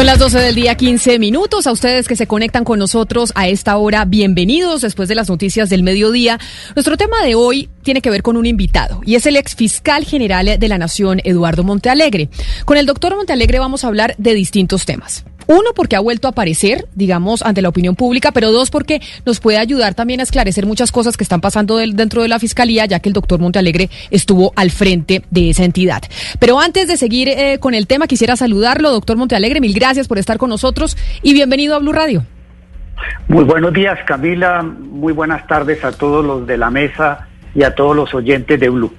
Son las 12 del día, 15 minutos. A ustedes que se conectan con nosotros a esta hora, bienvenidos después de las noticias del mediodía. Nuestro tema de hoy tiene que ver con un invitado y es el ex fiscal general de la Nación, Eduardo Montealegre. Con el doctor Montealegre vamos a hablar de distintos temas. Uno, porque ha vuelto a aparecer, digamos, ante la opinión pública, pero dos, porque nos puede ayudar también a esclarecer muchas cosas que están pasando dentro de la Fiscalía, ya que el doctor Montealegre estuvo al frente de esa entidad. Pero antes de seguir eh, con el tema, quisiera saludarlo, doctor Montealegre, mil gracias por estar con nosotros y bienvenido a Blue Radio. Muy buenos días, Camila. Muy buenas tardes a todos los de la mesa y a todos los oyentes de Blue.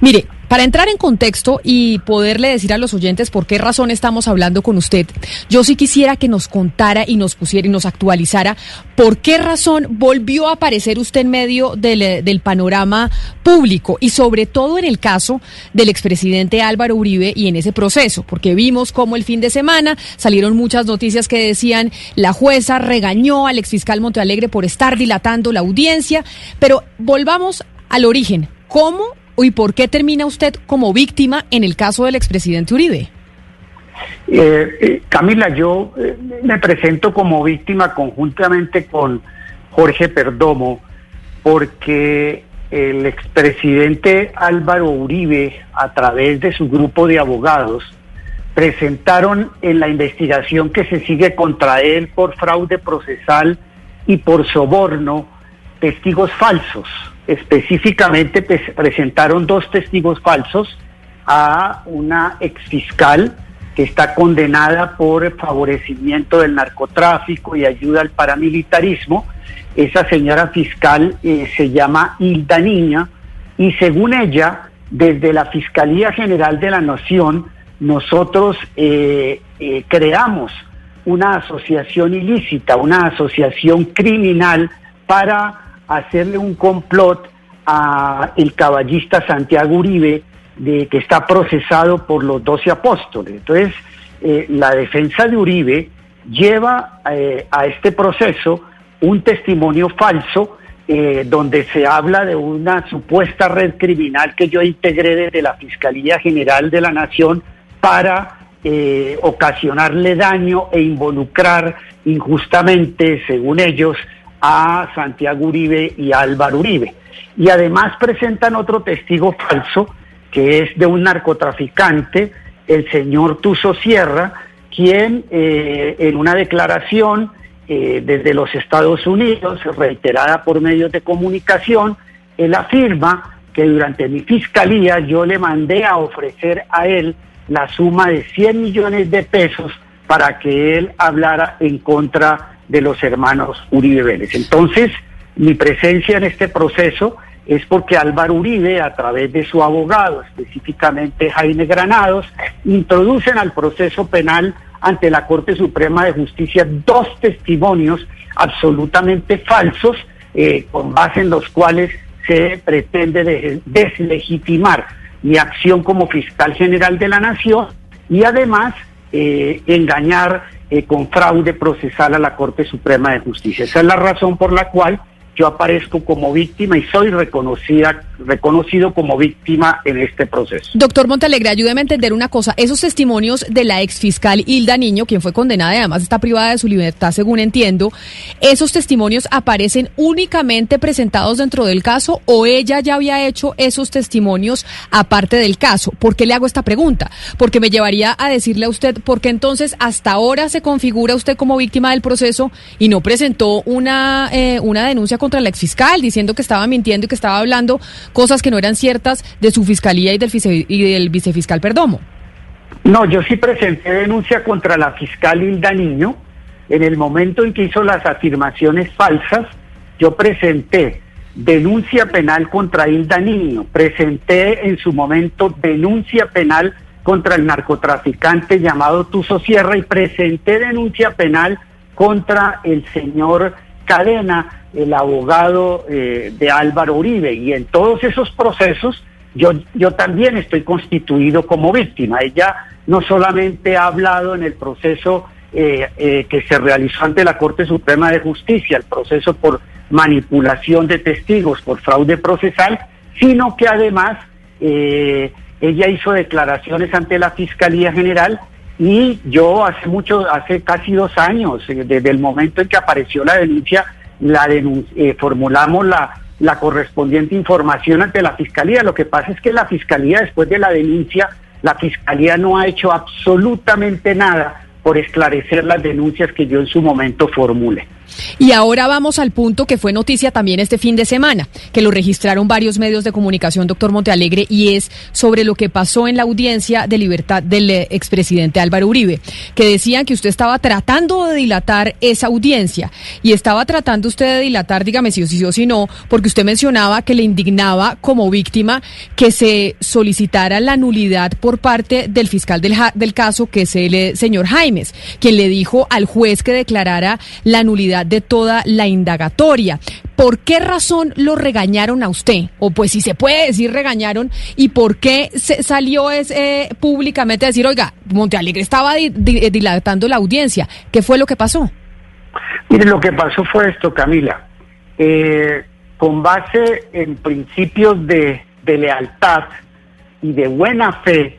Mire, para entrar en contexto y poderle decir a los oyentes por qué razón estamos hablando con usted, yo sí quisiera que nos contara y nos pusiera y nos actualizara por qué razón volvió a aparecer usted en medio del, eh, panorama público y sobre todo en el caso del expresidente Álvaro Uribe y en ese proceso, porque vimos cómo el fin de semana salieron muchas noticias que decían la jueza regañó al exfiscal Montealegre por estar dilatando la audiencia, pero volvamos al origen. ¿Cómo y por qué termina usted como víctima en el caso del expresidente Uribe? Eh, eh, Camila, yo eh, me presento como víctima conjuntamente con Jorge Perdomo porque el expresidente Álvaro Uribe, a través de su grupo de abogados, presentaron en la investigación que se sigue contra él por fraude procesal y por soborno testigos falsos específicamente presentaron dos testigos falsos a una exfiscal que está condenada por favorecimiento del narcotráfico y ayuda al paramilitarismo. Esa señora fiscal eh, se llama Hilda Niña y según ella, desde la Fiscalía General de la Nación, nosotros eh, eh, creamos una asociación ilícita, una asociación criminal para hacerle un complot a el caballista Santiago Uribe, de, que está procesado por los doce apóstoles. Entonces, eh, la defensa de Uribe lleva eh, a este proceso un testimonio falso eh, donde se habla de una supuesta red criminal que yo integré desde la Fiscalía General de la Nación para ocasionarle daño e involucrar injustamente, según ellos, a Santiago Uribe y a Álvaro Uribe. Y además presentan otro testigo falso, que es de un narcotraficante, el señor Tuso Sierra, quien eh, en una declaración eh, desde los Estados Unidos, reiterada por medios de comunicación, él afirma que durante mi fiscalía yo le mandé a ofrecer a él la suma de 100 millones de pesos para que él hablara en contra de los hermanos Uribe Vélez. Entonces, mi presencia en este proceso es porque Álvaro Uribe, a través de su abogado, específicamente Jaime Granados, introducen al proceso penal ante la Corte Suprema de Justicia dos testimonios absolutamente falsos, eh, con base en los cuales se pretende deslegitimar mi acción como fiscal general de la Nación y además eh, engañar eh, con fraude procesal a la Corte Suprema de Justicia. Esa es la razón por la cual yo aparezco como víctima y soy reconocida, reconocido como víctima en este proceso. Doctor Montalegre, ayúdeme a entender una cosa. Esos testimonios de la exfiscal Hilda Niño, quien fue condenada y además está privada de su libertad, según entiendo, ¿esos testimonios aparecen únicamente presentados dentro del caso o ella ya había hecho esos testimonios aparte del caso? ¿Por qué le hago esta pregunta? Porque me llevaría a decirle a usted, ¿por qué entonces hasta ahora se configura usted como víctima del proceso y no presentó una, eh, una denuncia contra la exfiscal diciendo que estaba mintiendo y que estaba hablando cosas que no eran ciertas de su fiscalía y del, y del vicefiscal Perdomo. No, yo sí presenté denuncia contra la fiscal Hilda Niño. En el momento en que hizo las afirmaciones falsas, yo presenté denuncia penal contra Hilda Niño, presenté en su momento denuncia penal contra el narcotraficante llamado Tuso Sierra y presenté denuncia penal contra el señor Cadena, el abogado eh, de Álvaro Uribe. Y en todos esos procesos yo, yo también estoy constituido como víctima. Ella no solamente ha hablado en el proceso eh, eh, que se realizó ante la Corte Suprema de Justicia, el proceso por manipulación de testigos, por fraude procesal, sino que además ella hizo declaraciones ante la Fiscalía General y yo hace mucho, hace casi dos años, eh, desde el momento en que apareció la denuncia, la eh, formulamos la, la correspondiente información ante la Fiscalía. Lo que pasa es que la Fiscalía, después de la denuncia, la Fiscalía no ha hecho absolutamente nada por esclarecer las denuncias que yo en su momento formule. Y ahora vamos al punto que fue noticia también este fin de semana, que lo registraron varios medios de comunicación, doctor Montealegre, y es sobre lo que pasó en la audiencia de libertad del eh, expresidente Álvaro Uribe, que decían que usted estaba tratando de dilatar esa audiencia. Y estaba tratando usted de dilatar, dígame si sí o si no, porque usted mencionaba que le indignaba como víctima que se solicitara la nulidad por parte del fiscal del, del caso, que es el eh, señor Jaimes, quien le dijo al juez que declarara la nulidad de toda la indagatoria. ¿Por qué razón lo regañaron a usted? O pues si se puede decir regañaron, ¿y por qué se salió eh, públicamente a decir, oiga, Montealegre estaba dilatando la audiencia? ¿Qué fue lo que pasó? Mire, lo que pasó fue esto, Camila. Eh, con base en principios de, lealtad y de buena fe,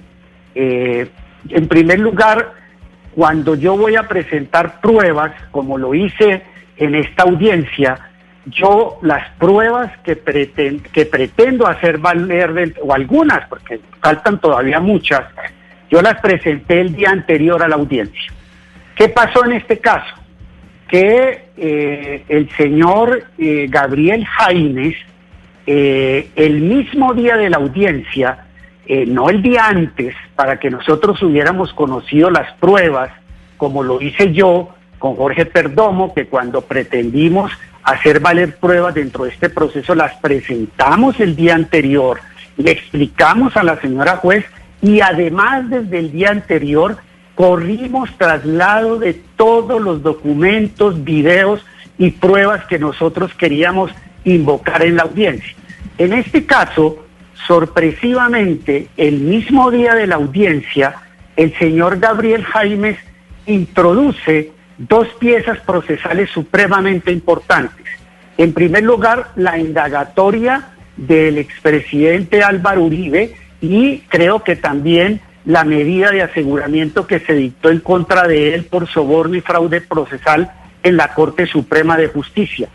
eh, en primer lugar, cuando yo voy a presentar pruebas, como lo hice en esta audiencia, yo las pruebas que, pretendo hacer valer, o algunas, porque faltan todavía muchas, yo las presenté el día anterior a la audiencia. ¿Qué pasó en este caso? Que eh, el señor eh, Gabriel Jaimes, eh, el mismo día de la audiencia, no el día antes, para que nosotros hubiéramos conocido las pruebas, como lo hice yo, con Jorge Perdomo, que cuando pretendimos hacer valer pruebas dentro de este proceso, las presentamos el día anterior, le explicamos a la señora juez y además desde el día anterior corrimos traslado de todos los documentos, videos y pruebas que nosotros queríamos invocar en la audiencia. En este caso, sorpresivamente, el mismo día de la audiencia, el señor Gabriel Jaimes introduce dos piezas procesales supremamente importantes. En primer lugar, la indagatoria del expresidente Álvaro Uribe y creo que también la medida de aseguramiento que se dictó en contra de él por soborno y fraude procesal en la Corte Suprema de Justicia.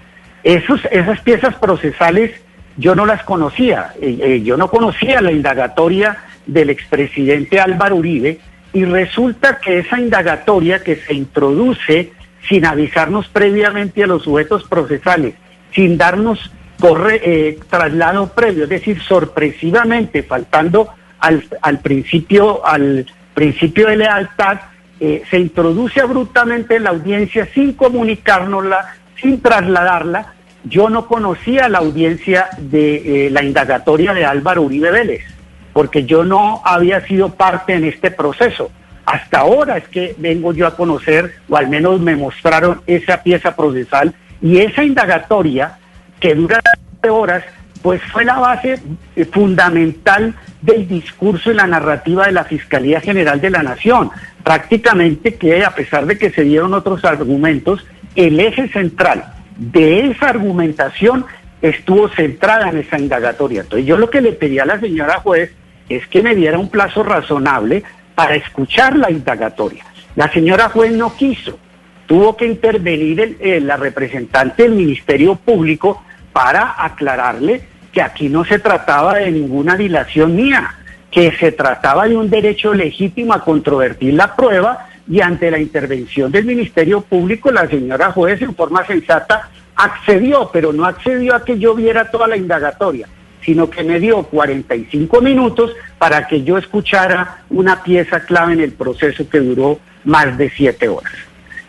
Esos, esas piezas procesales yo no las conocía. Eh, eh, yo no conocía la indagatoria del expresidente Álvaro Uribe y resulta que esa indagatoria que se introduce sin avisarnos previamente a los sujetos procesales, sin darnos corre, eh, traslado previo, es decir, sorpresivamente, faltando al, al principio, al principio de lealtad, eh, se introduce abruptamente en la audiencia sin comunicárnosla, sin trasladarla. Yo no conocía la audiencia de eh, la indagatoria de Álvaro Uribe Vélez porque yo no había sido parte en este proceso. Hasta ahora es que vengo yo a conocer, o al menos me mostraron esa pieza procesal y esa indagatoria que dura horas, pues fue la base eh, fundamental del discurso y la narrativa de la Fiscalía General de la Nación. Prácticamente que a pesar de que se dieron otros argumentos, el eje central de esa argumentación estuvo centrada en esa indagatoria. Entonces yo lo que le pedí a la señora juez es que me diera un plazo razonable para escuchar la indagatoria. La señora juez no quiso, tuvo que intervenir la representante del Ministerio Público para aclararle que aquí no se trataba de ninguna dilación mía, que se trataba de un derecho legítimo a controvertir la prueba y ante la intervención del Ministerio Público la señora juez en forma sensata accedió, pero no accedió a que yo viera toda la indagatoria sino que me dio 45 minutos para que yo escuchara una pieza clave en el proceso que duró más de siete horas.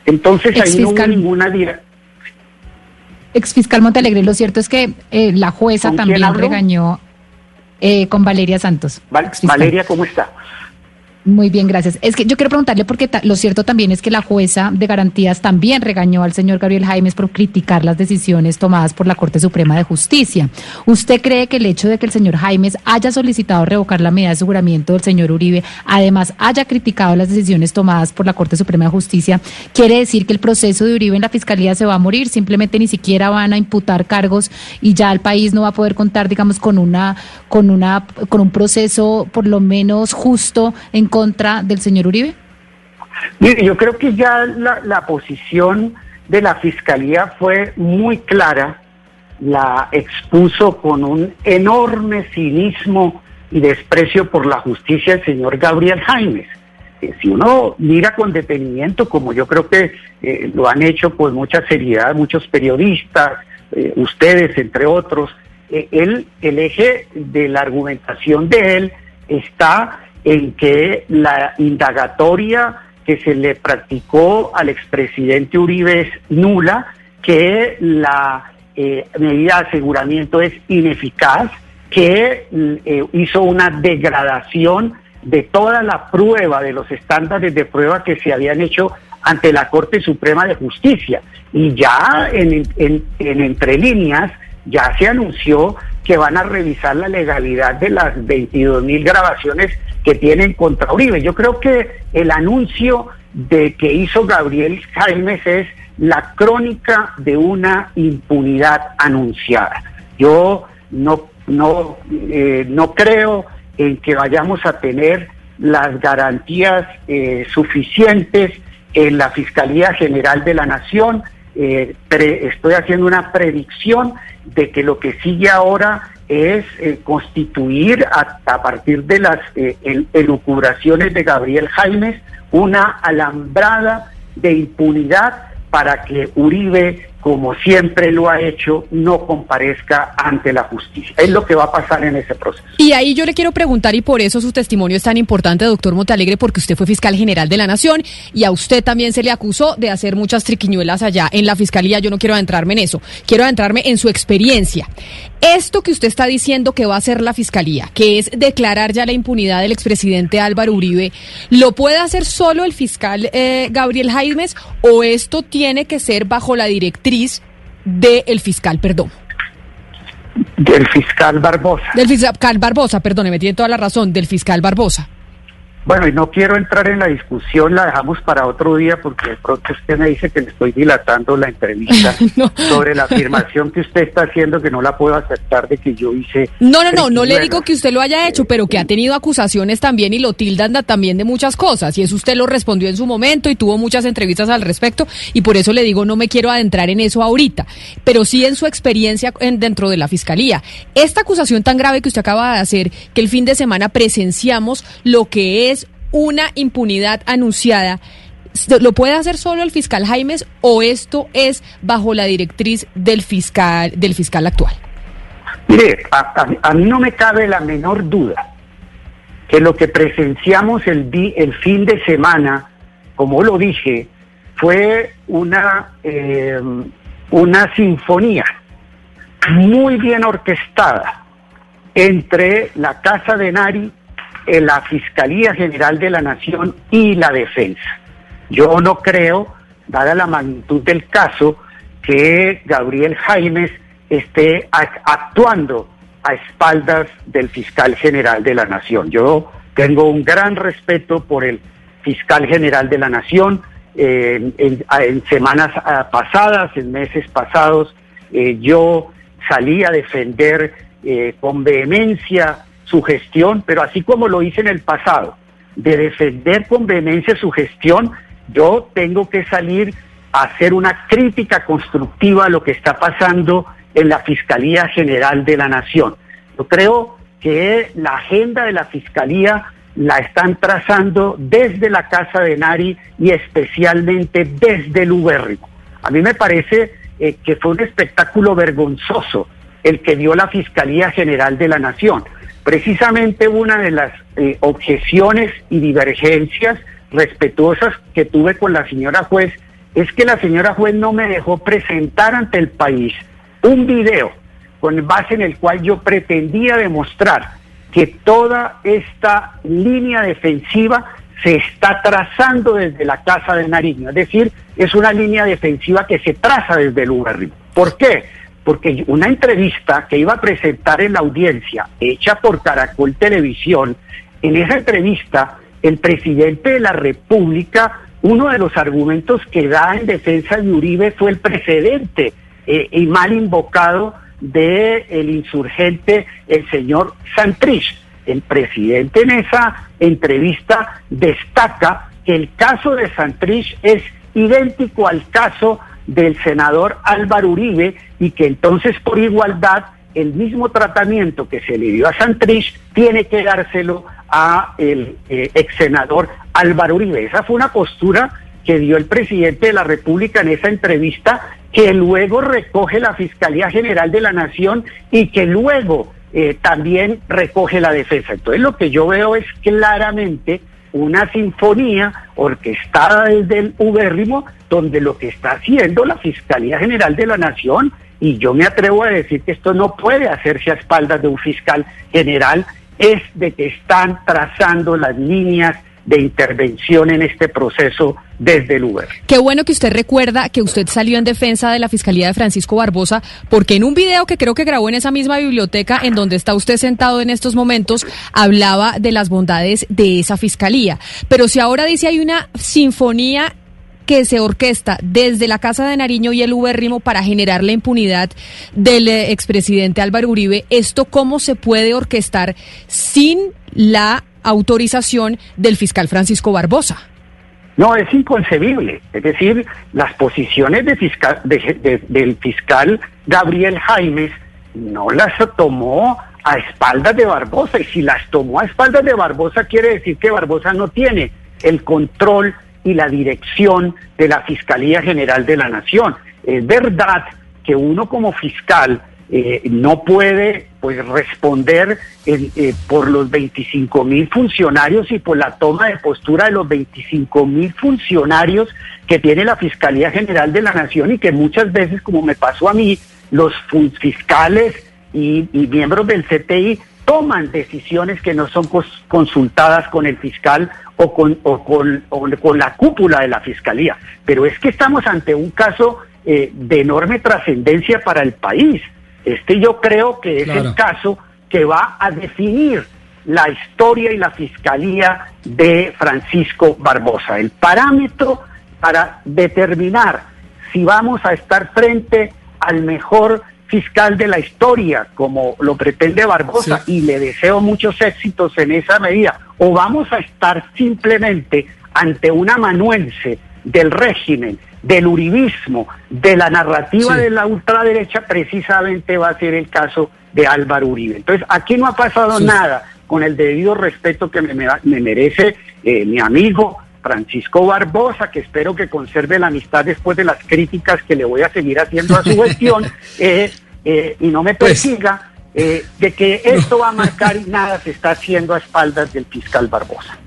Entonces ahí no hubo ninguna Ex fiscal Montalegre, lo cierto es que eh, la jueza también regañó eh, con Valeria Santos. Valeria, ¿cómo está? Muy bien, gracias. Es que yo quiero preguntarle porque lo cierto también es que la jueza de garantías también regañó al señor Gabriel Jaimes por criticar las decisiones tomadas por la Corte Suprema de Justicia. ¿Usted cree que el hecho de que el señor Jaimes haya solicitado revocar la medida de aseguramiento del señor Uribe, además haya criticado las decisiones tomadas por la Corte Suprema de Justicia, quiere decir que el proceso de Uribe en la Fiscalía se va a morir? Simplemente ni siquiera van a imputar cargos y ya el país no va a poder contar, digamos, con una, con una, con un proceso por lo menos justo en contra del señor Uribe? Mire, yo creo que ya la, posición de la Fiscalía fue muy clara, la expuso con un enorme cinismo y desprecio por la justicia el señor Gabriel Jaimes. Eh, si uno mira con detenimiento, como yo creo que eh, lo han hecho con mucha seriedad muchos periodistas, eh, ustedes entre otros, el eje de la argumentación de él está en que la indagatoria que se le practicó al expresidente Uribe es nula, que la eh, medida de aseguramiento es ineficaz, que eh, hizo una degradación de toda la prueba, de los estándares de prueba que se habían hecho ante la Corte Suprema de Justicia. Y ya en, en, en entre líneas, ya se anunció que van a revisar la legalidad de las 22 mil grabaciones que tienen contra Uribe. Yo creo que el anuncio de que hizo Gabriel Jaimes es la crónica de una impunidad anunciada. Yo no, no, eh, no creo en que vayamos a tener las garantías eh, suficientes en la Fiscalía General de la Nación. Eh, estoy haciendo una predicción de que lo que sigue ahora es eh, constituir a, partir de las eh, elucubraciones de Gabriel Jaimes una alambrada de impunidad para que Uribe, como siempre lo ha hecho, no comparezca ante la justicia. Es lo que va a pasar en ese proceso. Y ahí yo le quiero preguntar, y por eso su testimonio es tan importante, doctor Montalegre, porque usted fue fiscal general de la Nación y a usted también se le acusó de hacer muchas triquiñuelas allá en la fiscalía. Yo no quiero adentrarme en eso, quiero adentrarme en su experiencia. Esto que usted está diciendo que va a hacer la Fiscalía, que es declarar ya la impunidad del expresidente Álvaro Uribe, ¿lo puede hacer solo el fiscal eh, Gabriel Jaimes o esto tiene que ser bajo la directriz del fiscal Perdón? Del fiscal Barbosa. Del fiscal Barbosa, perdóneme, tiene toda la razón, del fiscal Barbosa. Bueno, y no quiero entrar en la discusión, la dejamos para otro día porque de pronto usted me dice que le estoy dilatando la entrevista sobre la afirmación que usted está haciendo que no la puedo aceptar de que yo hice. No, no, no, no le digo que usted lo haya hecho, pero que ha tenido acusaciones también y lo tildan también de muchas cosas. Y eso usted lo respondió en su momento y tuvo muchas entrevistas al respecto y por eso le digo no me quiero adentrar en eso ahorita, pero sí en su experiencia en, dentro de la fiscalía. Esta acusación tan grave que usted acaba de hacer, que el fin de semana presenciamos lo que es una impunidad anunciada, ¿lo puede hacer solo el fiscal Jaimes o esto es bajo la directriz del fiscal, del fiscal actual? Mire, a, mí no me cabe la menor duda que lo que presenciamos el, el fin de semana, como lo dije, fue una, eh, una sinfonía muy bien orquestada entre la Casa de Nari la Fiscalía General de la Nación y la Defensa. Yo no creo, dada la magnitud del caso, que Gabriel Jaimes esté actuando a espaldas del fiscal general de la Nación. Yo tengo un gran respeto por el fiscal general de la Nación. en, semanas ah, pasadas, en meses pasados, eh, yo salí a defender eh, con vehemencia su gestión, pero así como lo hice en el pasado, de defender con vehemencia su gestión, yo tengo que salir a hacer una crítica constructiva a lo que está pasando en la Fiscalía General de la Nación. Yo creo que la agenda de la Fiscalía la están trazando desde la Casa de Nari y especialmente desde el Ubérrimo. A mí me parece eh, que fue un espectáculo vergonzoso el que dio la Fiscalía General de la Nación. Precisamente una de las eh, objeciones y divergencias respetuosas que tuve con la señora juez es que la señora juez no me dejó presentar ante el país un video con base en el cual yo pretendía demostrar que toda esta línea defensiva se está trazando desde la Casa de Nariño, es decir, es una línea defensiva que se traza desde el Uberri. ¿Por qué? Porque una entrevista que iba a presentar en la audiencia, hecha por Caracol Televisión, en esa entrevista el presidente de la República, uno de los argumentos que da en defensa de Uribe fue el precedente eh, y mal invocado del el insurgente, el señor Santrich. El presidente en esa entrevista destaca que el caso de Santrich es idéntico al caso del senador Álvaro Uribe y que entonces por igualdad el mismo tratamiento que se le dio a Santrich tiene que dárselo a el eh, ex senador Álvaro Uribe. Esa fue una postura que dio el presidente de la República en esa entrevista, que luego recoge la Fiscalía General de la Nación y que luego eh, también recoge la defensa. Entonces lo que yo veo es claramente una sinfonía orquestada desde el ubérrimo, donde lo que está haciendo la Fiscalía General de la Nación, y yo me atrevo a decir que esto no puede hacerse a espaldas de un fiscal general, es de que están trazando las líneas de intervención en este proceso desde el Uber. Qué bueno que usted recuerda que usted salió en defensa de la Fiscalía de Francisco Barbosa, porque en un video que creo que grabó en esa misma biblioteca en donde está usted sentado en estos momentos, hablaba de las bondades de esa Fiscalía. Pero si ahora dice hay una sinfonía que se orquesta desde la Casa de Nariño y el Uberrimo para generar la impunidad del eh, expresidente Álvaro Uribe, ¿esto cómo se puede orquestar sin la autorización del fiscal Francisco Barbosa. No, es inconcebible. Es decir, las posiciones de fiscal, del fiscal Gabriel Jaimes no las tomó a espaldas de Barbosa. Y si las tomó a espaldas de Barbosa, quiere decir que Barbosa no tiene el control y la dirección de la Fiscalía General de la Nación. Es verdad que uno como fiscal eh, no puede pues responder eh, por los 25 mil funcionarios y por la toma de postura de los 25 mil funcionarios que tiene la Fiscalía General de la Nación y que muchas veces, como me pasó a mí, los fiscales y, miembros del CTI toman decisiones que no son consultadas con el fiscal o con, o con, con la cúpula de la Fiscalía. Pero es que estamos ante un caso eh, de enorme trascendencia para el país. Este yo creo que es el caso que va a definir la historia y la fiscalía de Francisco Barbosa. El parámetro para determinar si vamos a estar frente al mejor fiscal de la historia, como lo pretende Barbosa, y le deseo muchos éxitos en esa medida, o vamos a estar simplemente ante un amanuense del régimen del uribismo, de la narrativa de la ultraderecha, precisamente va a ser el caso de Álvaro Uribe. Entonces, aquí no ha pasado nada con el debido respeto que me, merece eh, mi amigo Francisco Barbosa, que espero que conserve la amistad después de las críticas que le voy a seguir haciendo a su gestión, eh, eh, y no me pues persiga de que esto va a marcar y nada se está haciendo a espaldas del fiscal Barbosa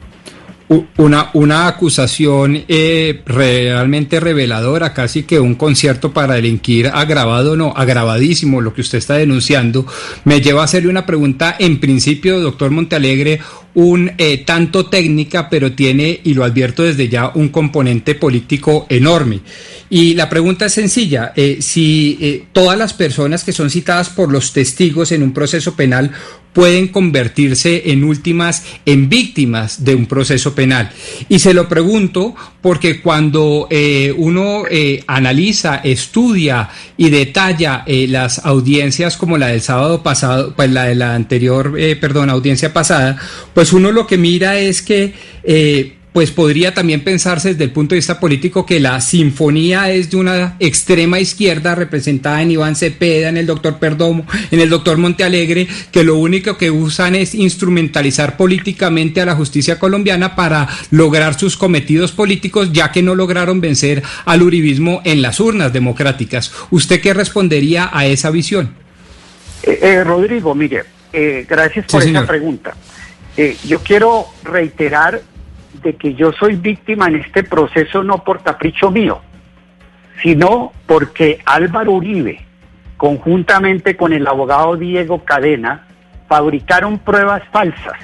una, una acusación eh, realmente reveladora, casi que un concierto para delinquir agravado, no, agravadísimo lo que usted está denunciando, me lleva a hacerle una pregunta en principio, doctor Montealegre, un eh, tanto técnica, pero tiene, y lo advierto desde ya, un componente político enorme. Y la pregunta es sencilla, eh, si todas las personas que son citadas por los testigos en un proceso penal pueden convertirse en últimas en víctimas de un proceso penal. Y se lo pregunto porque cuando eh, uno eh, analiza, estudia y detalla eh, las audiencias como la del sábado pasado, pues la de la anterior, perdón, audiencia pasada, pues uno lo que mira es que pues podría también pensarse desde el punto de vista político que la sinfonía es de una extrema izquierda representada en Iván Cepeda, en el doctor Perdomo, en el doctor Montealegre, que lo único que usan es instrumentalizar políticamente a la justicia colombiana para lograr sus cometidos políticos, ya que no lograron vencer al uribismo en las urnas democráticas. ¿Usted qué respondería a esa visión? Eh, eh, Rodrigo, mire, eh, gracias por esa pregunta. yo quiero reiterar de que yo soy víctima en este proceso no por capricho mío, sino porque Álvaro Uribe, conjuntamente con el abogado Diego Cadena, fabricaron pruebas falsas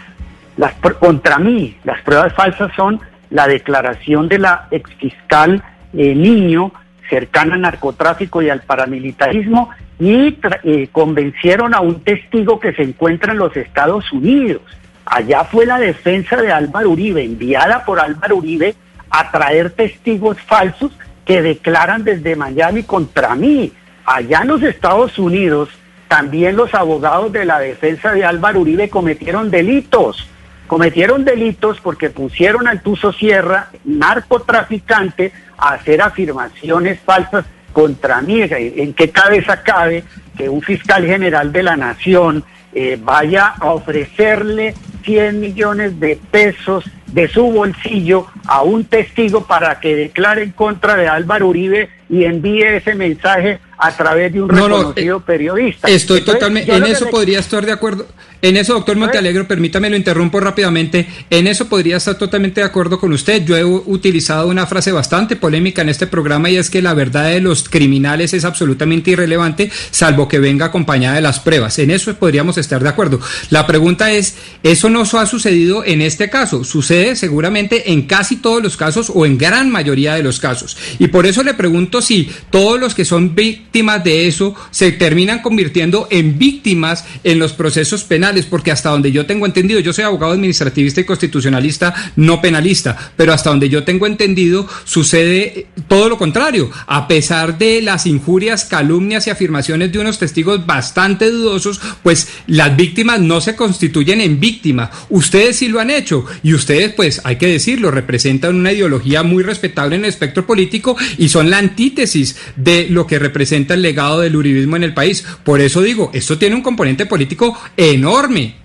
las, contra mí. Las pruebas falsas son la declaración de la exfiscal eh, Niño cercana al narcotráfico y al paramilitarismo y eh, convencieron a un testigo que se encuentra en los Estados Unidos. Allá fue la defensa de Álvaro Uribe, enviada por Álvaro Uribe a traer testigos falsos que declaran desde Miami contra mí. Allá en los Estados Unidos, también los abogados de la defensa de Álvaro Uribe cometieron delitos. Cometieron delitos porque pusieron al Tuso Sierra, narcotraficante, a hacer afirmaciones falsas contra mí. ¿En qué cabeza cabe que un fiscal general de la nación eh, vaya a ofrecerle 100 millones de pesos de su bolsillo a un testigo para que declare en contra de Álvaro Uribe y envíe ese mensaje a través de un reconocido eh, periodista. Estoy totalmente, en eso podría estar de acuerdo. En eso, doctor Montealegro, permítame lo interrumpo rápidamente. En eso podría estar totalmente de acuerdo con usted. Yo he utilizado una frase bastante polémica en este programa y es que la verdad de los criminales es absolutamente irrelevante, salvo que venga acompañada de las pruebas. En eso podríamos estar de acuerdo. La pregunta es, ¿eso no ha sucedido en este caso? Sucede seguramente en casi todos los casos o en gran mayoría de los casos. Y por eso le pregunto si todos los que son víctimas de eso se terminan convirtiendo en víctimas en los procesos penales porque hasta donde yo tengo entendido, yo soy abogado administrativista y constitucionalista, no penalista, pero hasta donde yo tengo entendido sucede todo lo contrario. A pesar de las injurias, calumnias y afirmaciones de unos testigos bastante dudosos, pues las víctimas no se constituyen en víctimas. Ustedes sí lo han hecho y ustedes, pues hay que decirlo, representan una ideología muy respetable en el espectro político y son la antítesis de lo que representa el legado del uribismo en el país. Por eso digo, esto tiene un componente político enorme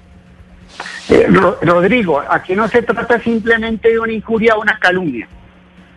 eh, Rodrigo, aquí no se trata simplemente de una injuria o una calumnia.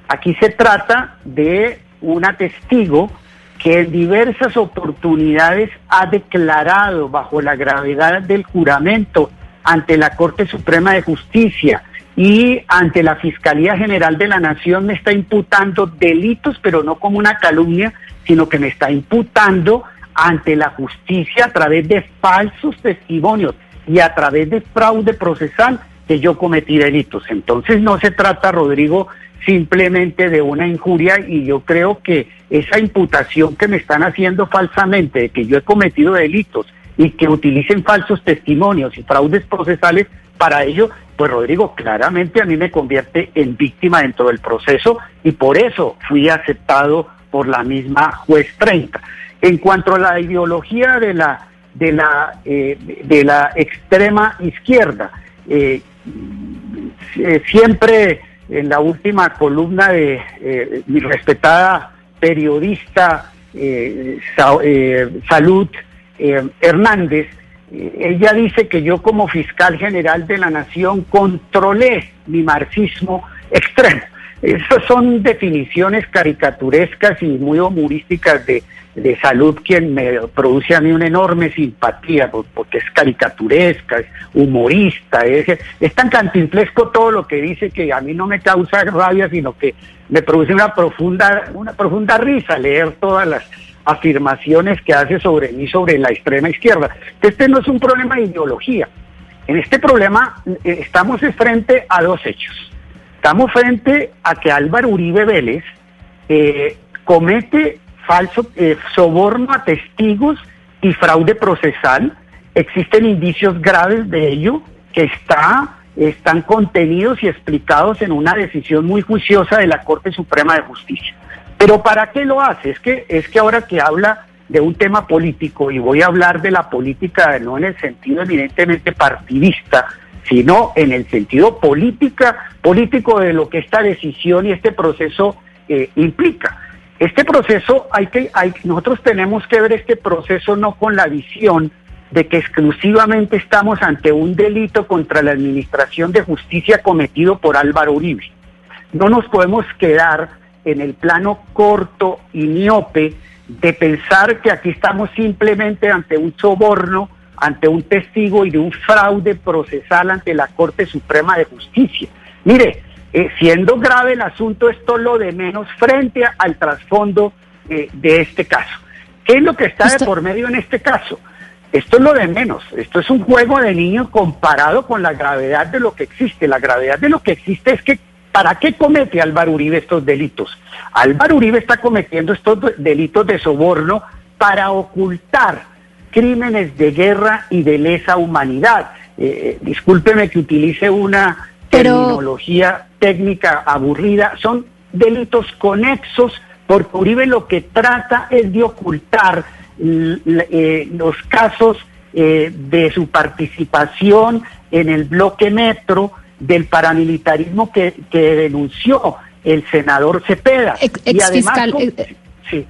Aquí se trata de un testigo que en diversas oportunidades ha declarado bajo la gravedad del juramento ante la Corte Suprema de Justicia y ante la Fiscalía General de la Nación me está imputando delitos, pero no como una calumnia, sino que me está imputando ante la justicia a través de falsos testimonios y a través de fraude procesal que yo cometí delitos. Entonces no se trata, Rodrigo, simplemente de una injuria y yo creo que esa imputación que me están haciendo falsamente de que yo he cometido delitos y que utilicen falsos testimonios y fraudes procesales para ello, pues Rodrigo, claramente a mí me convierte en víctima dentro del proceso y por eso fui aceptado por la misma juez 30. En cuanto a la ideología de la de la eh, de la extrema izquierda, eh, eh, siempre en la última columna de mi respetada periodista Salud Hernández, ella dice que yo como fiscal general de la nación controlé mi marxismo extremo. Esas son definiciones caricaturescas y muy humorísticas de, de salud quien me produce a mí una enorme simpatía porque es caricaturesca, es humorista, es, es tan cantinflesco todo lo que dice que a mí no me causa rabia, sino que me produce una profunda, una profunda risa leer todas las afirmaciones que hace sobre mí, sobre la extrema izquierda. Este no es un problema de ideología. En este problema eh, estamos frente a dos hechos. Estamos frente a que Álvaro Uribe Vélez eh, comete falso eh, soborno a testigos y fraude procesal. Existen indicios graves de ello que está, están contenidos y explicados en una decisión muy juiciosa de la Corte Suprema de Justicia. Pero ¿para qué lo hace? Es que, es que ahora que habla de un tema político, y voy a hablar de la política no en el sentido evidentemente partidista, sino en el sentido política, político de lo que esta decisión y este proceso eh, implica. Este proceso hay que, hay, nosotros tenemos que ver este proceso no con la visión de que exclusivamente estamos ante un delito contra la administración de justicia cometido por Álvaro Uribe. No nos podemos quedar en el plano corto y miope de pensar que aquí estamos simplemente ante un soborno ante un testigo y de un fraude procesal ante la Corte Suprema de Justicia. Mire, eh, siendo grave el asunto, esto lo de menos frente al trasfondo eh, de este caso. ¿Qué es lo que está de por medio en este caso? esto es lo de menos. Esto es un juego de niños comparado con la gravedad de lo que existe. La gravedad de lo que existe es que ¿para qué comete Álvaro Uribe estos delitos? Álvaro Uribe está cometiendo estos delitos de soborno para ocultar crímenes de guerra y de lesa humanidad. Eh, discúlpeme que utilice una terminología técnica aburrida, son delitos conexos porque Uribe lo que trata es de ocultar eh, los casos eh, de su participación en el bloque metro del paramilitarismo que, denunció el senador Cepeda. y además, eh, sí.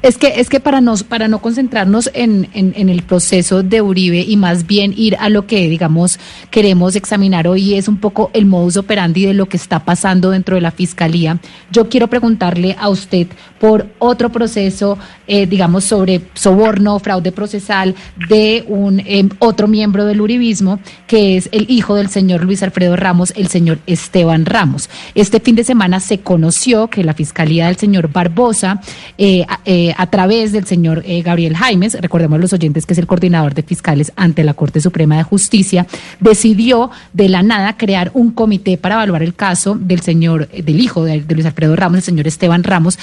Es que, es que para, nos, para no concentrarnos en, en, el proceso de Uribe y más bien ir a lo que, digamos, queremos examinar hoy es un poco el modus operandi de lo que está pasando dentro de la Fiscalía, yo quiero preguntarle a usted por otro proceso, eh, digamos, sobre soborno, fraude procesal de un em, otro miembro del Uribismo, que es el hijo del señor Luis Alfredo Ramos, el señor Esteban Ramos. Este fin de semana se conoció que la Fiscalía del señor Barbosa, eh, eh a través del señor Gabriel Jaimes, recordemos a los oyentes que es el coordinador de fiscales ante la Corte Suprema de Justicia, decidió de la nada crear un comité para evaluar el caso del señor, del hijo de, Luis Alfredo Ramos, el señor Esteban Ramos,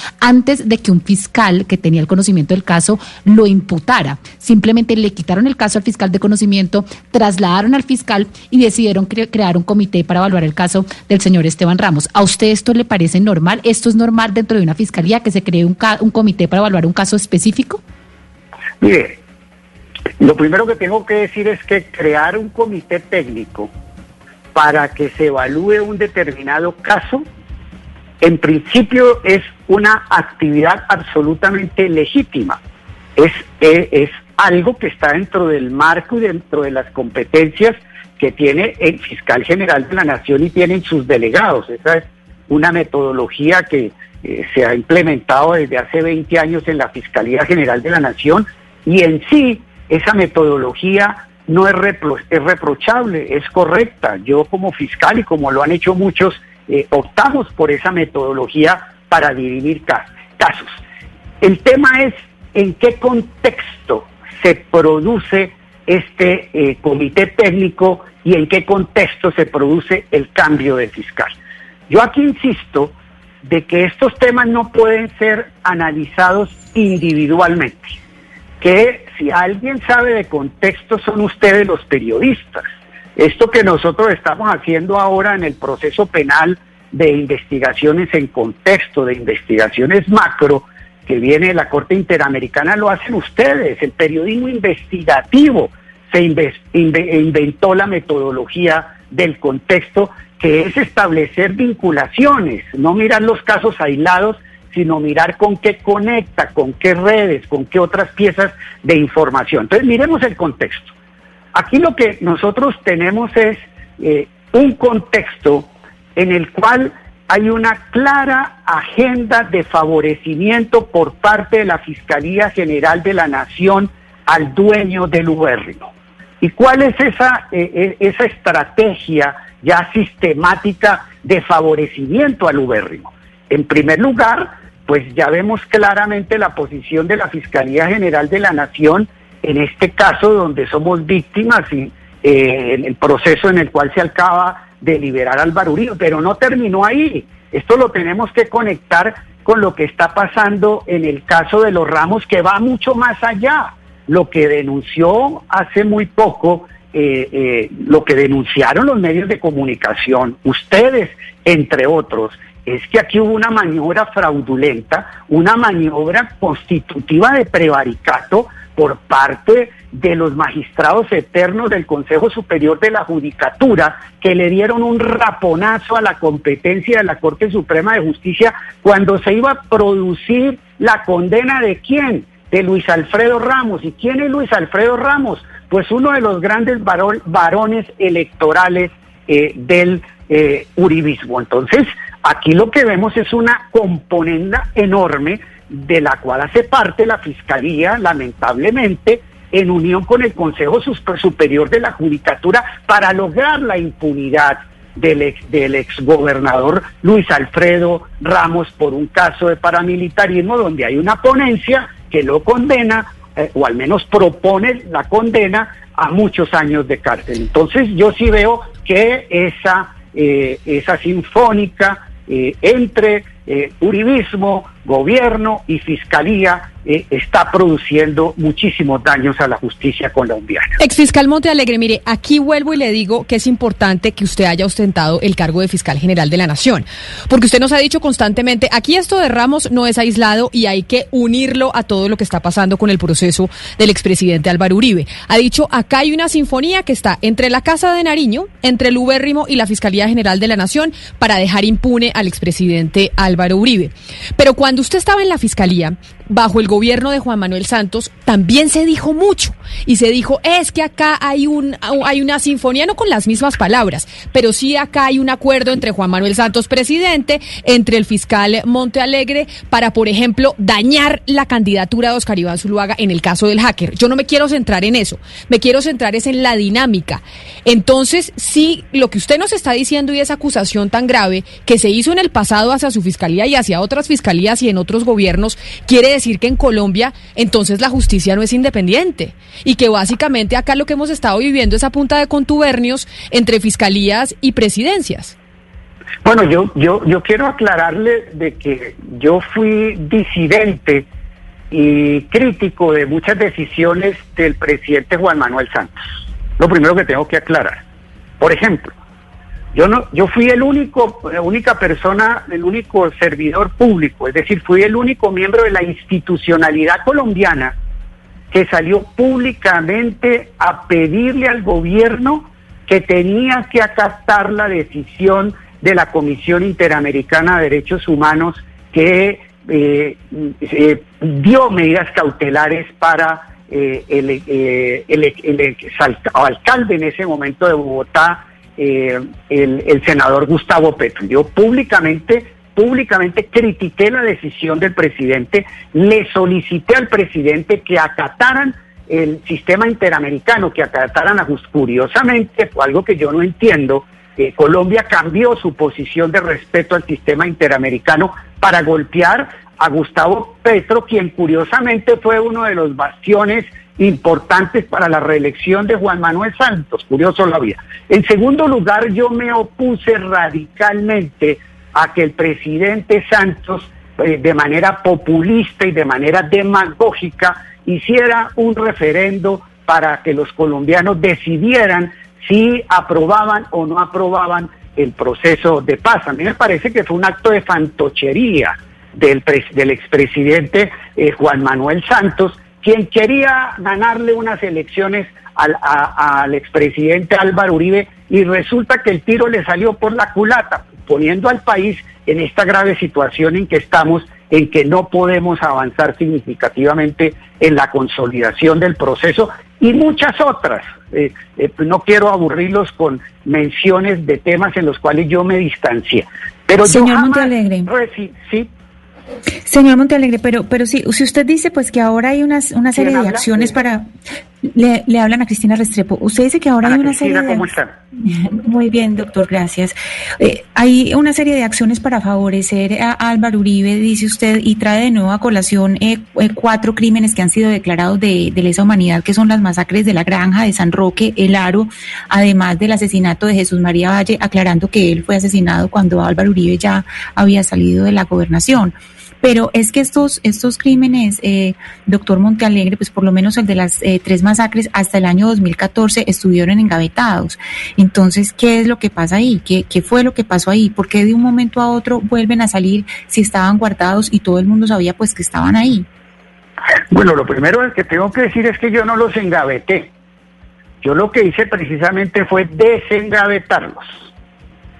antes de que un fiscal que tenía el conocimiento del caso lo imputara. Simplemente le quitaron el caso al fiscal de conocimiento, trasladaron al fiscal y decidieron crear un comité para evaluar el caso del señor Esteban Ramos. ¿A usted esto le parece normal? ¿Esto es normal dentro de una fiscalía que se cree un, un comité para evaluar un caso específico? Mire, lo primero que tengo que decir es que crear un comité técnico para que se evalúe un determinado caso, en principio es una actividad absolutamente legítima. Es, es, algo que está dentro del marco y dentro de las competencias que tiene el fiscal general de la nación y tienen sus delegados. Esa es una metodología que eh, se ha implementado desde hace 20 años en la Fiscalía General de la Nación y en sí esa metodología no es, es reprochable, es correcta. Yo como fiscal y como lo han hecho muchos, eh, optamos por esa metodología para dirimir casos. El tema es en qué contexto se produce este eh, comité técnico y en qué contexto se produce el cambio de fiscal. Yo aquí insisto de que estos temas no pueden ser analizados individualmente, que si alguien sabe de contexto son ustedes los periodistas. Esto que nosotros estamos haciendo ahora en el proceso penal de investigaciones en contexto, de investigaciones macro, que viene de la Corte Interamericana, lo hacen ustedes. El periodismo investigativo se inventó la metodología del contexto que es establecer vinculaciones, no mirar los casos aislados, sino mirar con qué conecta, con qué redes, con qué otras piezas de información. Entonces, miremos el contexto. Aquí lo que nosotros tenemos es eh, un contexto en el cual hay una clara agenda de favorecimiento por parte de la Fiscalía General de la Nación al dueño del ubérrimo. ¿Y cuál es esa, eh, eh, esa estrategia ya sistemática de favorecimiento al ubérrimo. En primer lugar, pues ya vemos claramente la posición de la Fiscalía General de la Nación en este caso donde somos víctimas y eh, en el proceso en el cual se acaba de liberar al Barurío, pero no terminó ahí. Esto lo tenemos que conectar con lo que está pasando en el caso de los ramos, que va mucho más allá. Lo que denunció hace muy poco eh, eh, lo que denunciaron los medios de comunicación, ustedes, entre otros, es que aquí hubo una maniobra fraudulenta, una maniobra constitutiva de prevaricato por parte de los magistrados eternos del Consejo Superior de la Judicatura, que le dieron un raponazo a la competencia de la Corte Suprema de Justicia cuando se iba a producir la condena de quién? De Luis Alfredo Ramos. ¿Y quién es Luis Alfredo Ramos? pues uno de los grandes varones electorales eh, del eh, uribismo. Entonces, aquí lo que vemos es una componenda enorme de la cual hace parte la Fiscalía, lamentablemente, en unión con el Consejo Superior de la Judicatura para lograr la impunidad del ex, del exgobernador Luis Alfredo Ramos por un caso de paramilitarismo donde hay una ponencia que lo condena eh, o al menos propone la condena a muchos años de cárcel. Entonces yo sí veo que esa, eh, esa sinfónica eh, entre uribismo, gobierno y fiscalía eh, está produciendo muchísimos daños a la justicia colombiana. Exfiscal Monte Alegre, mire, aquí vuelvo y le digo que es importante que usted haya ostentado el cargo de fiscal general de la Nación, porque usted nos ha dicho constantemente, aquí esto de Ramos no es aislado y hay que unirlo a todo lo que está pasando con el proceso del expresidente Álvaro Uribe. Ha dicho, acá hay una sinfonía que está entre la Casa de Nariño, entre el Ubérrimo y la Fiscalía General de la Nación para dejar impune al expresidente Álvaro Uribe. Pero cuando usted estaba en la Fiscalía, bajo el gobierno de Juan Manuel Santos también se dijo mucho y se dijo es que acá hay un hay una sinfonía no con las mismas palabras, pero sí acá hay un acuerdo entre Juan Manuel Santos presidente, entre el fiscal Monte Alegre para por ejemplo dañar la candidatura de Oscar Iván Zuluaga en el caso del hacker. Yo no me quiero centrar en eso, me quiero centrar es en la dinámica. Entonces, sí lo que usted nos está diciendo y esa acusación tan grave que se hizo en el pasado hacia su fiscalía y hacia otras fiscalías y en otros gobiernos quiere decir que en Colombia entonces la justicia no es independiente y que básicamente acá lo que hemos estado viviendo es a punta de contubernios entre fiscalías y presidencias. Bueno, yo, yo, yo quiero aclararle de que yo fui disidente y crítico de muchas decisiones del presidente Juan Manuel Santos. Lo primero que tengo que aclarar. Por ejemplo, yo no, yo fui el único, la única persona, el único servidor público, es decir, fui el único miembro de la institucionalidad colombiana que salió públicamente a pedirle al gobierno que tenía que acatar la decisión de la Comisión Interamericana de Derechos Humanos que eh, eh, dio medidas cautelares para eh, el alcalde en ese momento de Bogotá, eh, el, senador Gustavo Petro. Yo públicamente, públicamente critiqué la decisión del presidente, le solicité al presidente que acataran el sistema interamericano, que acataran a Curiosamente, fue algo que yo no entiendo, eh, Colombia cambió su posición de respeto al sistema interamericano para golpear a Gustavo Petro, quien curiosamente fue uno de los bastiones importantes para la reelección de Juan Manuel Santos, curioso la vida. En segundo lugar, yo me opuse radicalmente a que el presidente Santos, eh, de manera populista y de manera demagógica, hiciera un referendo para que los colombianos decidieran si aprobaban o no aprobaban el proceso de paz. A mí me parece que fue un acto de fantochería del, del expresidente eh, Juan Manuel Santos, quien quería ganarle unas elecciones al, al expresidente Álvaro Uribe y resulta que el tiro le salió por la culata, poniendo al país en esta grave situación en que estamos, en que no podemos avanzar significativamente en la consolidación del proceso y muchas otras. Eh, eh, no quiero aburrirlos con menciones de temas en los cuales yo me distancié. Pero Señor Montealegre. sí, Señor Montealegre, pero, pero sí, si usted dice pues que ahora hay una, una serie de acciones para... Le, le, hablan a Cristina Restrepo. Usted dice que ahora hay una serie de... ¿cómo? Muy bien, doctor, gracias. Eh, hay una serie de acciones para favorecer a Álvaro Uribe, dice usted, y trae de nuevo a colación eh, eh, cuatro crímenes que han sido declarados de, de lesa humanidad, que son las masacres de la granja de San Roque, El Aro, además del asesinato de Jesús María Valle, aclarando que él fue asesinado cuando Álvaro Uribe ya había salido de la gobernación. Pero es que estos, estos crímenes, eh, doctor Montealegre, pues por lo menos el de las eh, tres masacres hasta el año 2014 estuvieron engavetados. Entonces, ¿qué es lo que pasa ahí? ¿Qué, ¿Qué fue lo que pasó ahí? ¿Por qué de un momento a otro vuelven a salir si estaban guardados y todo el mundo sabía pues que estaban ahí? Bueno, lo primero que tengo que decir es que yo no los engaveté. Yo lo que hice precisamente fue desengavetarlos.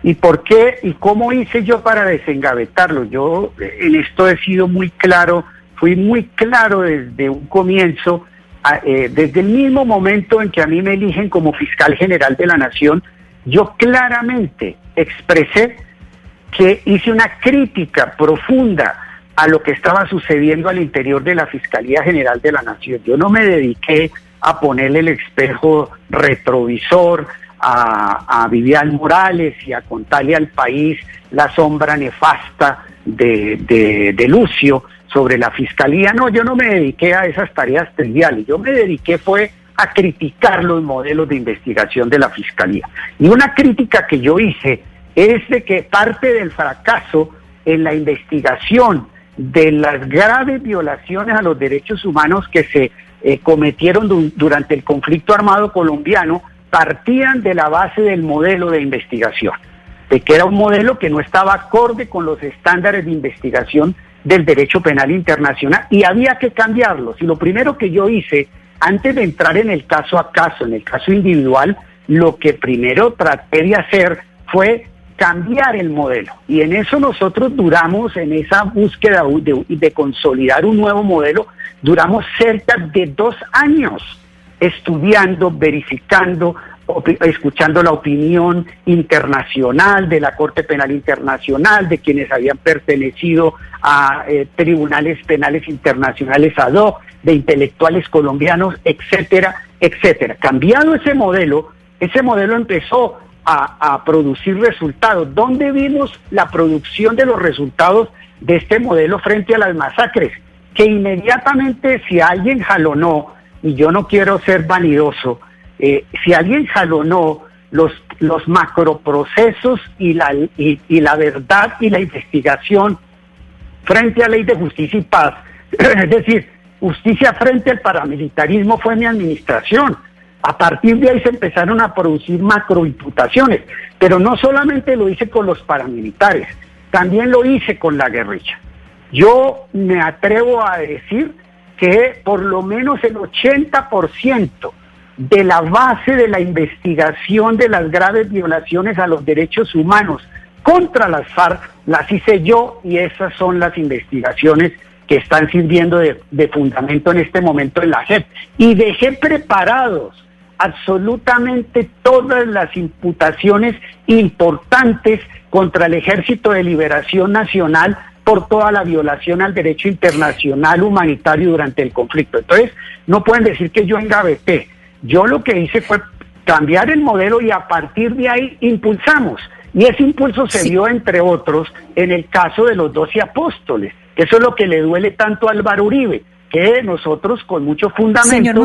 ¿Y por qué y cómo hice yo para desengavetarlo? Yo en esto he sido muy claro, fui muy claro desde un comienzo, eh, desde el mismo momento en que a mí me eligen como fiscal general de la Nación, yo claramente expresé que hice una crítica profunda a lo que estaba sucediendo al interior de la Fiscalía General de la Nación. Yo no me dediqué a ponerle el espejo retrovisor, a, Vivian Morales y a contarle al país la sombra nefasta de, de, Lucio sobre la fiscalía. No, yo no me dediqué a esas tareas triviales, yo me dediqué fue a criticar los modelos de investigación de la fiscalía. Y una crítica que yo hice es de que parte del fracaso en la investigación de las graves violaciones a los derechos humanos que se eh, cometieron durante el conflicto armado colombiano partían de la base del modelo de investigación, de que era un modelo que no estaba acorde con los estándares de investigación del derecho penal internacional y había que cambiarlos. Y lo primero que yo hice, antes de entrar en el caso a caso, en el caso individual, lo que primero traté de hacer fue cambiar el modelo. Y en eso nosotros duramos, en esa búsqueda de, de, consolidar un nuevo modelo, duramos cerca de dos años estudiando, verificando, escuchando la opinión internacional de la Corte Penal Internacional, de quienes habían pertenecido a eh, tribunales penales internacionales ad hoc, de intelectuales colombianos, etcétera, etcétera. Cambiado ese modelo, ese modelo empezó a, producir resultados. ¿Dónde vimos la producción de los resultados de este modelo frente a las masacres? Que inmediatamente si alguien jalonó, y yo no quiero ser vanidoso, eh, si alguien jalonó los, los macroprocesos y la, y, la verdad y la investigación frente a ley de justicia y paz, es decir, justicia frente al paramilitarismo fue mi administración. A partir de ahí se empezaron a producir macroimputaciones, pero no solamente lo hice con los paramilitares, también lo hice con la guerrilla. Yo me atrevo a decir que por lo menos el 80% de la base de la investigación de las graves violaciones a los derechos humanos contra las FARC las hice yo y esas son las investigaciones que están sirviendo de, fundamento en este momento en la JEP. Y dejé preparados absolutamente todas las imputaciones importantes contra el Ejército de Liberación Nacional por toda la violación al derecho internacional humanitario durante el conflicto. Entonces, no pueden decir que yo engaveté. Yo lo que hice fue cambiar el modelo y a partir de ahí impulsamos. Y ese impulso se dio, entre otros, en el caso de los doce apóstoles. Eso es lo que le duele tanto a Álvaro Uribe, que nosotros con mucho fundamento... Señor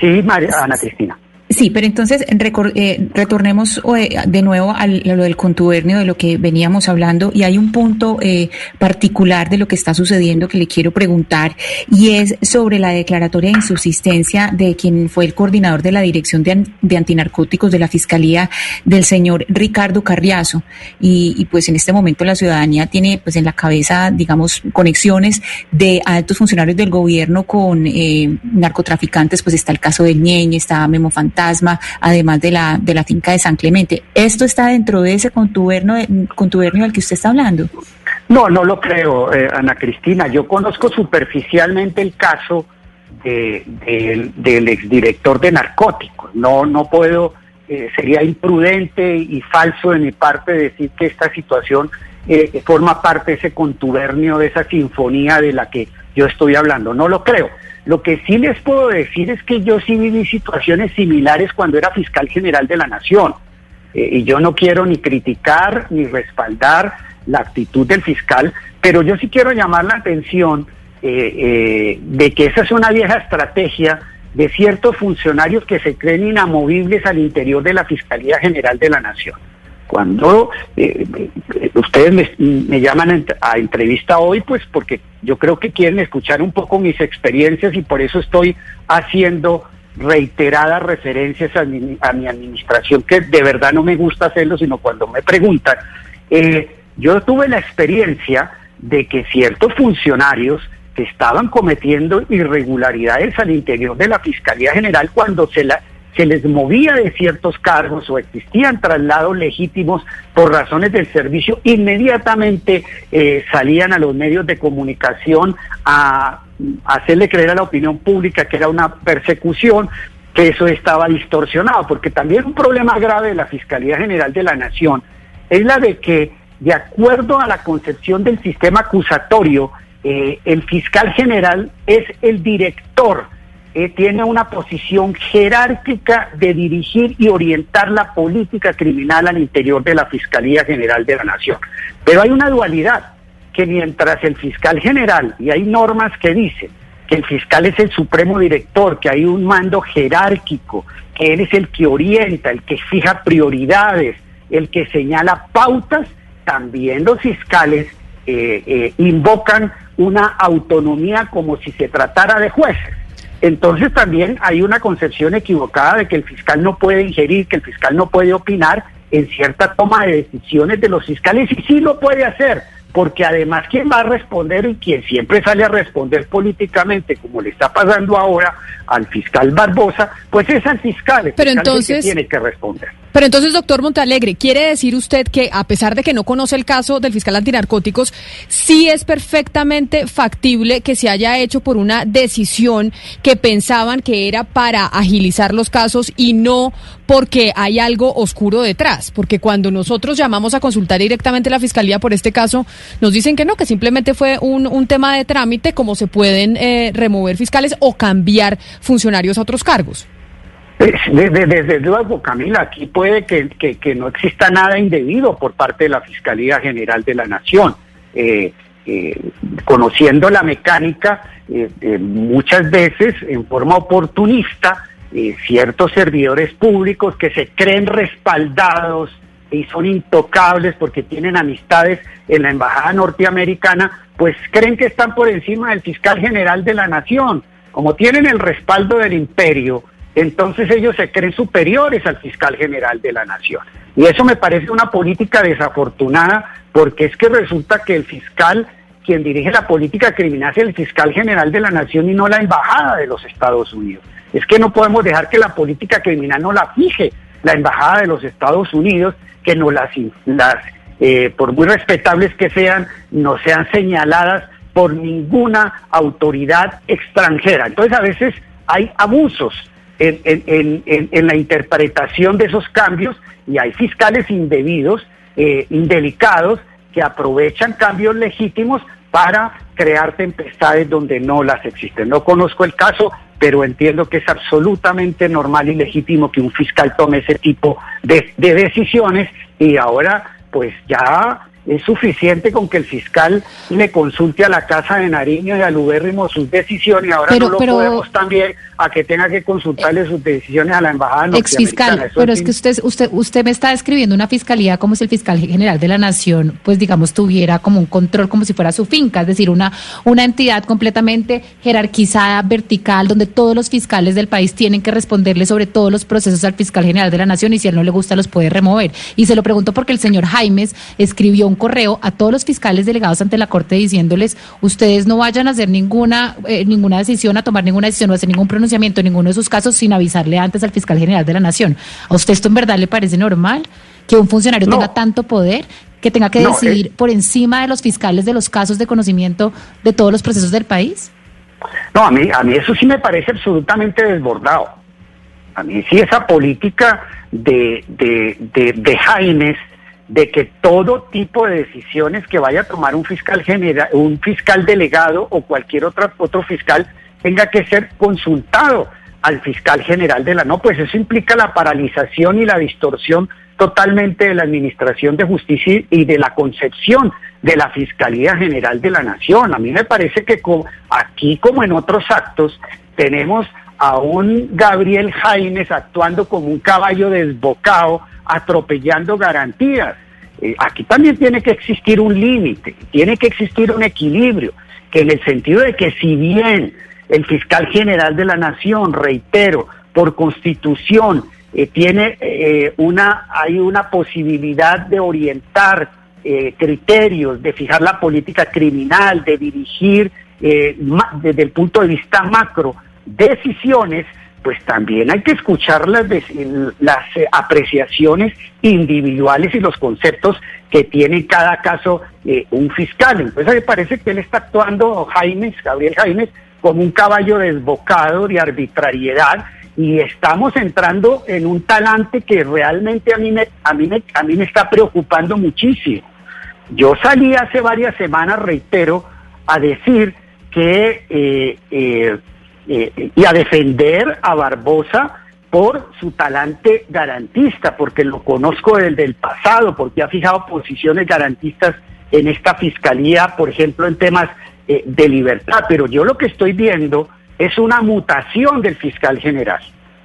Sí, María, Ana Cristina. Sí, pero entonces eh, retornemos eh, de nuevo a lo del contubernio, de lo que veníamos hablando, y hay un punto eh, particular de lo que está sucediendo que le quiero preguntar, y es sobre la declaratoria de insubsistencia de quien fue el coordinador de la Dirección de, Antinarcóticos de la Fiscalía, del señor Ricardo Carriazo. Y, pues en este momento la ciudadanía tiene pues en la cabeza, digamos, conexiones de altos funcionarios del gobierno con narcotraficantes, pues está el caso del Ñeñe, está Memo además de la, de la finca de San Clemente. ¿Esto está dentro de ese contubernio, contubernio del que usted está hablando? No, no lo creo, eh, Ana Cristina. Yo conozco superficialmente el caso del exdirector de narcóticos. No, no puedo, eh, sería imprudente y falso de mi parte decir que esta situación eh, forma parte de ese contubernio, de esa sinfonía de la que yo estoy hablando. No lo creo. Lo que sí les puedo decir es que yo sí viví situaciones similares cuando era fiscal general de la Nación. Eh, y yo no quiero ni criticar ni respaldar la actitud del fiscal, pero yo sí quiero llamar la atención eh, eh, de que esa es una vieja estrategia de ciertos funcionarios que se creen inamovibles al interior de la Fiscalía General de la Nación. Cuando eh, ustedes me, llaman a entrevista hoy, pues porque yo creo que quieren escuchar un poco mis experiencias y por eso estoy haciendo reiteradas referencias a mi, administración, que de verdad no me gusta hacerlo, sino cuando me preguntan. Eh, yo tuve la experiencia de que ciertos funcionarios que estaban cometiendo irregularidades al interior de la Fiscalía General cuando se la se les movía de ciertos cargos o existían traslados legítimos por razones del servicio, inmediatamente eh, salían a los medios de comunicación a, hacerle creer a la opinión pública que era una persecución, que eso estaba distorsionado, porque también un problema grave de la Fiscalía General de la Nación es la de que, de acuerdo a la concepción del sistema acusatorio, eh, el fiscal general es el director eh, tiene una posición jerárquica de dirigir y orientar la política criminal al interior de la Fiscalía General de la Nación. Pero hay una dualidad que mientras el fiscal general, y hay normas que dicen que el fiscal es el supremo director, que hay un mando jerárquico, que él es el que orienta, el que fija prioridades, el que señala pautas, también los fiscales eh, eh, invocan una autonomía como si se tratara de jueces. Entonces también hay una concepción equivocada de que el fiscal no puede ingerir, que el fiscal no puede opinar en cierta toma de decisiones de los fiscales y sí lo puede hacer, porque además quien va a responder y quien siempre sale a responder políticamente, como le está pasando ahora al fiscal Barbosa, pues es al fiscal, el Pero fiscal entonces, que tiene que responder. Pero entonces, doctor Montalegre, ¿quiere decir usted que a pesar de que no conoce el caso del fiscal antinarcóticos, sí es perfectamente factible que se haya hecho por una decisión que pensaban que era para agilizar los casos y no porque hay algo oscuro detrás? Porque cuando nosotros llamamos a consultar directamente a la fiscalía por este caso, nos dicen que no, que simplemente fue un, un tema de trámite, como se pueden eh, remover fiscales o cambiar funcionarios a otros cargos. Desde, luego, Camila, aquí puede que, no exista nada indebido por parte de la Fiscalía General de la Nación. Eh, eh, conociendo la mecánica, eh, muchas veces en forma oportunista, ciertos servidores públicos que se creen respaldados y son intocables porque tienen amistades en la Embajada Norteamericana, pues creen que están por encima del fiscal general de la Nación. Como tienen el respaldo del imperio, entonces ellos se creen superiores al fiscal general de la nación. Y eso me parece una política desafortunada porque es que resulta que el fiscal, quien dirige la política criminal es el fiscal general de la nación y no la embajada de los Estados Unidos. Es que no podemos dejar que la política criminal no la fije la embajada de los Estados Unidos, que no las, las eh, por muy respetables que sean, no sean señaladas por ninguna autoridad extranjera. Entonces a veces hay abusos en, en, en, en, la interpretación de esos cambios y hay fiscales indebidos, eh, indelicados, que aprovechan cambios legítimos para crear tempestades donde no las existen. No conozco el caso, pero entiendo que es absolutamente normal y legítimo que un fiscal tome ese tipo de, de decisiones y ahora pues ya es suficiente con que el fiscal le consulte a la Casa de Nariño y al Ubérrimo sus decisiones y ahora no lo podemos también a que tenga que consultarle sus decisiones a la embajada Ex fiscal, pero es que usted, usted, usted me está describiendo una fiscalía como si el fiscal general de la nación, pues digamos, tuviera como un control como si fuera su finca, es decir, una, una entidad completamente jerarquizada, vertical, donde todos los fiscales del país tienen que responderle sobre todos los procesos al fiscal general de la nación y si a él no le gusta los puede remover. Y se lo pregunto porque el señor Jaimes escribió un correo a todos los fiscales delegados ante la Corte diciéndoles, ustedes no vayan a hacer ninguna, eh, ninguna decisión, a tomar ninguna decisión o a hacer ningún pronunciamiento en ninguno de sus casos sin avisarle antes al fiscal general de la Nación. ¿A usted esto en verdad le parece normal? Que un funcionario no. tenga tanto poder que tenga que no, decidir eh, por encima de los fiscales de los casos de conocimiento de todos los procesos del país? No, a mí, a mí eso sí me parece absolutamente desbordado. A mí sí esa política de, de, de, de Jaimes, de que todo tipo de decisiones que vaya a tomar un fiscal general, un fiscal delegado o cualquier otro, otro fiscal tenga que ser consultado al fiscal general de la no, pues eso implica la paralización y la distorsión totalmente de la administración de justicia y de la concepción de la Fiscalía General de la Nación. A mí me parece que aquí como en otros actos tenemos a un Gabriel Jaimes actuando como un caballo desbocado, atropellando garantías. Eh, aquí también tiene que existir un límite, tiene que existir un equilibrio, que en el sentido de que si bien el fiscal general de la nación, reitero, por constitución, eh, tiene eh, una, hay una posibilidad de orientar eh, criterios, de fijar la política criminal, de dirigir desde el punto de vista macro decisiones, pues también hay que escuchar las, las apreciaciones individuales y los conceptos que tiene en cada caso un fiscal. Entonces me parece que él está actuando, Jaime, Gabriel Jaime, como un caballo desbocado de arbitrariedad y estamos entrando en un talante que realmente a mí me, a mí me, a mí me está preocupando muchísimo. Yo salí hace varias semanas, reitero, a decir que eh, eh, eh, y a defender a Barbosa por su talante garantista, porque lo conozco desde el pasado, porque ha fijado posiciones garantistas en esta fiscalía, por ejemplo, en temas eh, de libertad, pero yo lo que estoy viendo es una mutación del fiscal general.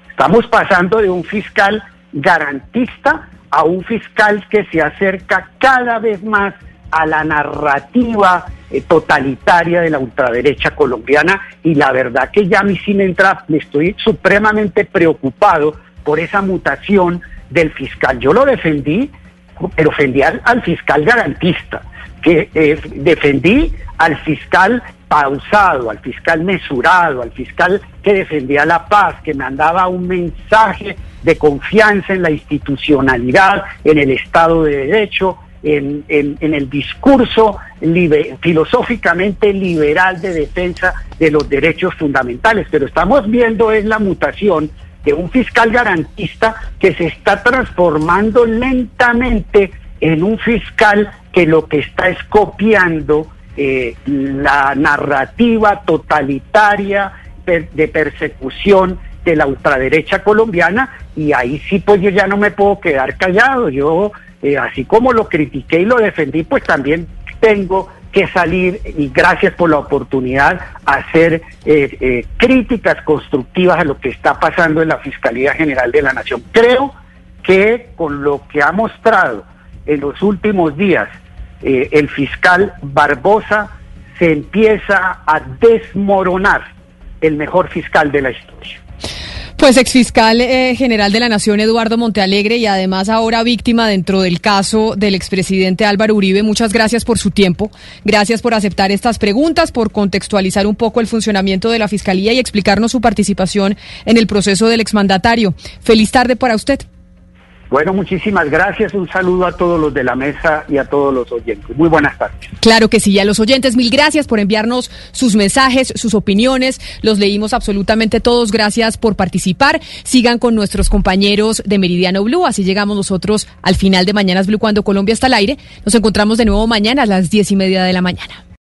Estamos pasando de un fiscal garantista a un fiscal que se acerca cada vez más a la narrativa eh, totalitaria de la ultraderecha colombiana y la verdad que ya a mí sí me entra, me estoy supremamente preocupado por esa mutación del fiscal. Yo lo defendí, pero defendí al, fiscal garantista, que eh, defendí al fiscal pausado, al fiscal mesurado, al fiscal que defendía la paz, que mandaba un mensaje de confianza en la institucionalidad, en el Estado de Derecho, en, el discurso filosóficamente liberal de defensa de los derechos fundamentales. Pero estamos viendo es la mutación de un fiscal garantista que se está transformando lentamente en un fiscal que lo que está es copiando eh, la narrativa totalitaria de persecución de la ultraderecha colombiana y ahí sí pues yo ya no me puedo quedar callado. Yo, eh, así como lo critiqué y lo defendí, pues también tengo que salir y gracias por la oportunidad hacer eh, críticas constructivas a lo que está pasando en la Fiscalía General de la Nación. Creo que con lo que ha mostrado en los últimos días eh, el fiscal Barbosa se empieza a desmoronar el mejor fiscal de la historia. Pues exfiscal eh, general de la Nación Eduardo Montealegre y además ahora víctima dentro del caso del expresidente Álvaro Uribe, muchas gracias por su tiempo, gracias por aceptar estas preguntas, por contextualizar un poco el funcionamiento de la Fiscalía y explicarnos su participación en el proceso del exmandatario. Feliz tarde para usted. Bueno, muchísimas gracias. Un saludo a todos los de la mesa y a todos los oyentes. Muy buenas tardes. Claro que sí, a los oyentes, mil gracias por enviarnos sus mensajes, sus opiniones. Los leímos absolutamente todos. Gracias por participar. Sigan con nuestros compañeros de Meridiano Blue. Así llegamos nosotros al final de Mañanas Blue cuando Colombia está al aire. Nos encontramos de nuevo mañana a las diez y media de la mañana.